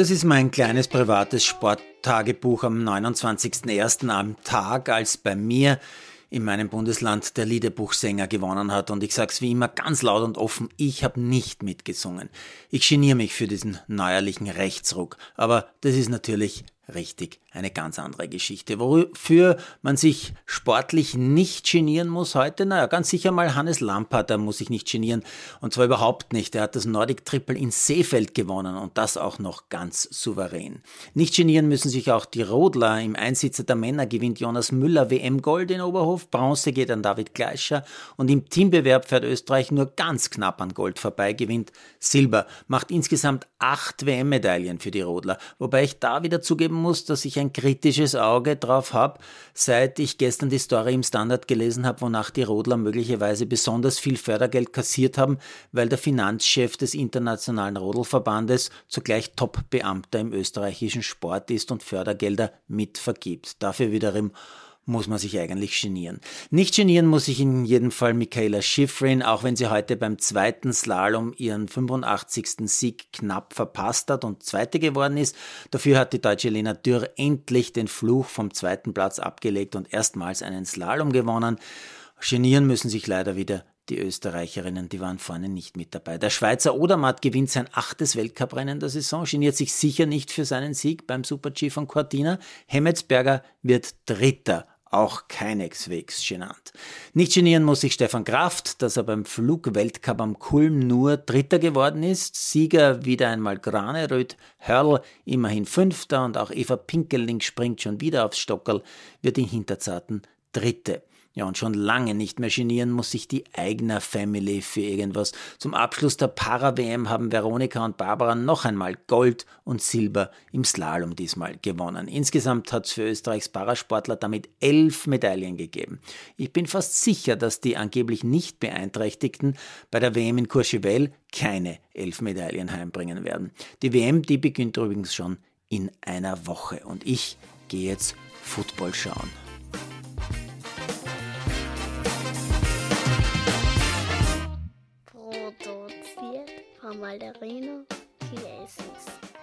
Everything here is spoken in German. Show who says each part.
Speaker 1: Das ist mein kleines privates Sporttagebuch am 29.01. am Tag, als bei mir in meinem Bundesland der Liederbuchsänger gewonnen hat. Und ich sag's wie immer ganz laut und offen, ich habe nicht mitgesungen. Ich geniere mich für diesen neuerlichen Rechtsruck. Aber das ist natürlich richtig eine ganz andere Geschichte. Wofür man sich sportlich nicht genieren muss heute? Naja, ganz sicher mal Hannes Lampard, da muss sich nicht genieren. Und zwar überhaupt nicht. Er hat das Nordic Triple in Seefeld gewonnen und das auch noch ganz souverän. Nicht genieren müssen sich auch die Rodler. Im Einsitzer der Männer gewinnt Jonas Müller WM Gold in Oberhof, Bronze geht an David Gleischer und im Teambewerb fährt Österreich nur ganz knapp an Gold vorbei, gewinnt Silber, macht insgesamt acht WM-Medaillen für die Rodler. Wobei ich da wieder zugeben muss, dass ich ein kritisches Auge drauf habe, seit ich gestern die Story im Standard gelesen habe, wonach die Rodler möglicherweise besonders viel Fördergeld kassiert haben, weil der Finanzchef des Internationalen Rodelverbandes zugleich Top-Beamter im österreichischen Sport ist und Fördergelder mitvergibt. Dafür wiederum muss man sich eigentlich genieren. Nicht genieren muss sich in jedem Fall Michaela Schifrin, auch wenn sie heute beim zweiten Slalom ihren 85. Sieg knapp verpasst hat und Zweite geworden ist. Dafür hat die deutsche Lena Dürr endlich den Fluch vom zweiten Platz abgelegt und erstmals einen Slalom gewonnen. Genieren müssen sich leider wieder die Österreicherinnen, die waren vorne nicht mit dabei. Der Schweizer Odermatt gewinnt sein achtes Weltcuprennen der Saison, geniert sich sicher nicht für seinen Sieg beim Super-G von Cortina. Hemmetsberger wird Dritter auch keineswegs genannt. Nicht genieren muss sich Stefan Kraft, dass er beim Flugweltcup am Kulm nur Dritter geworden ist. Sieger wieder einmal Graneröd, Hörl immerhin Fünfter und auch Eva Pinkeling springt schon wieder aufs Stockerl, wird in Hinterzarten Dritte. Ja, und schon lange nicht mehr genieren muss sich die Eigner Family für irgendwas. Zum Abschluss der Para-WM haben Veronika und Barbara noch einmal Gold und Silber im Slalom diesmal gewonnen. Insgesamt hat es für Österreichs Parasportler damit elf Medaillen gegeben. Ich bin fast sicher, dass die angeblich nicht Beeinträchtigten bei der WM in Courchevel keine elf Medaillen heimbringen werden. Die WM, die beginnt übrigens schon in einer Woche und ich gehe jetzt Football schauen.
Speaker 2: Ballerino Chilesis.